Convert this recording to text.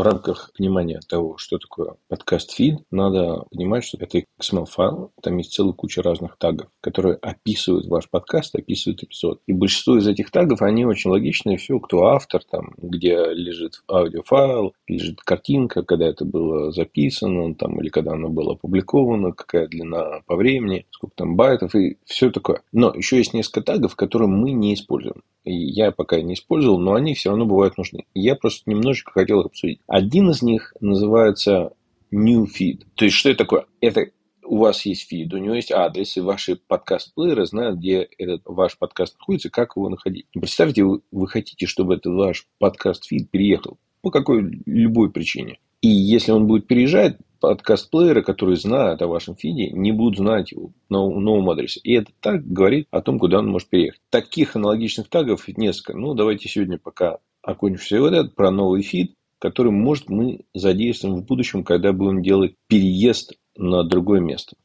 в рамках понимания того, что такое подкаст-фид, надо понимать, что это XML-файл, там есть целая куча разных тагов, которые описывают ваш подкаст, описывают эпизод. И большинство из этих тагов, они очень логичные. Все, кто автор, там, где лежит аудиофайл, лежит картинка, когда это было записано, там, или когда оно было опубликовано, какая длина по времени, сколько там байтов и все такое. Но еще есть несколько тагов, которые мы не используем. И я пока не использовал, но они все равно бывают нужны. Я просто немножечко хотел их обсудить. Один из них называется New Feed. То есть, что это такое? Это у вас есть фид, у него есть адрес, и ваши подкаст-плееры знают, где этот ваш подкаст находится, как его находить. Представьте, вы, вы хотите, чтобы этот ваш подкаст-фид переехал по какой любой причине. И если он будет переезжать, подкаст-плееры, которые знают о вашем фиде, не будут знать его на новом адресе. И это так говорит о том, куда он может переехать. Таких аналогичных тагов несколько. Ну, давайте сегодня пока окончим все вот это про новый фид, который, может, мы задействуем в будущем, когда будем делать переезд на другое место.